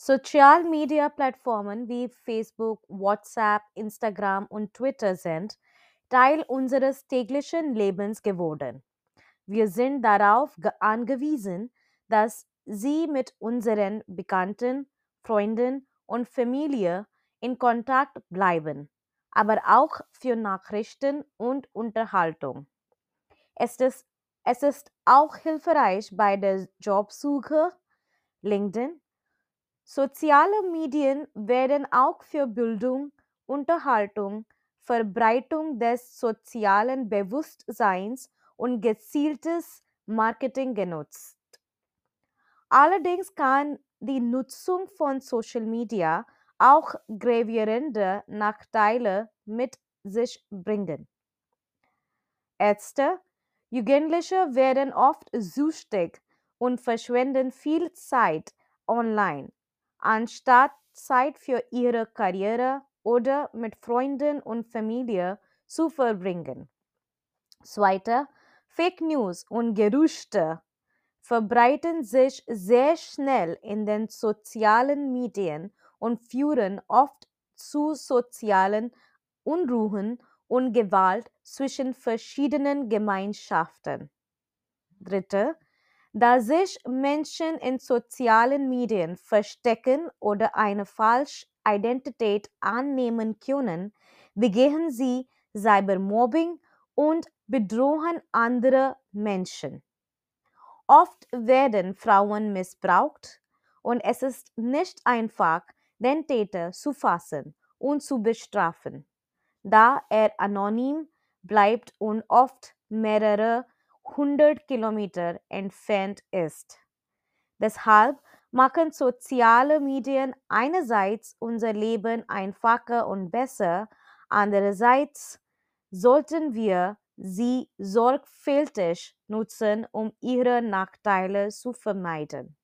Social-Media-Plattformen wie Facebook, WhatsApp, Instagram und Twitter sind Teil unseres täglichen Lebens geworden. Wir sind darauf ge- angewiesen, dass sie mit unseren Bekannten, Freunden und Familie in Kontakt bleiben, aber auch für Nachrichten und Unterhaltung. Es ist, es ist auch hilfreich bei der Jobsuche, LinkedIn. Soziale Medien werden auch für Bildung, Unterhaltung, Verbreitung des sozialen Bewusstseins und gezieltes Marketing genutzt. Allerdings kann die Nutzung von Social Media auch gravierende Nachteile mit sich bringen. Ärzte, Jugendliche werden oft süchtig und verschwenden viel Zeit online, anstatt Zeit für ihre Karriere oder mit Freunden und Familie zu verbringen. Zweiter, Fake News und Gerüchte verbreiten sich sehr schnell in den sozialen Medien und führen oft zu sozialen Unruhen und Gewalt zwischen verschiedenen Gemeinschaften. Dritte, da sich Menschen in sozialen Medien verstecken oder eine falsche Identität annehmen können, begehen sie Cybermobbing und bedrohen andere Menschen. Oft werden Frauen missbraucht und es ist nicht einfach, den Täter zu fassen und zu bestrafen, da er anonym bleibt und oft mehrere hundert Kilometer entfernt ist. Deshalb machen soziale Medien einerseits unser Leben einfacher und besser, andererseits sollten wir sie sorgfältig nutzen, um ihre Nachteile zu vermeiden.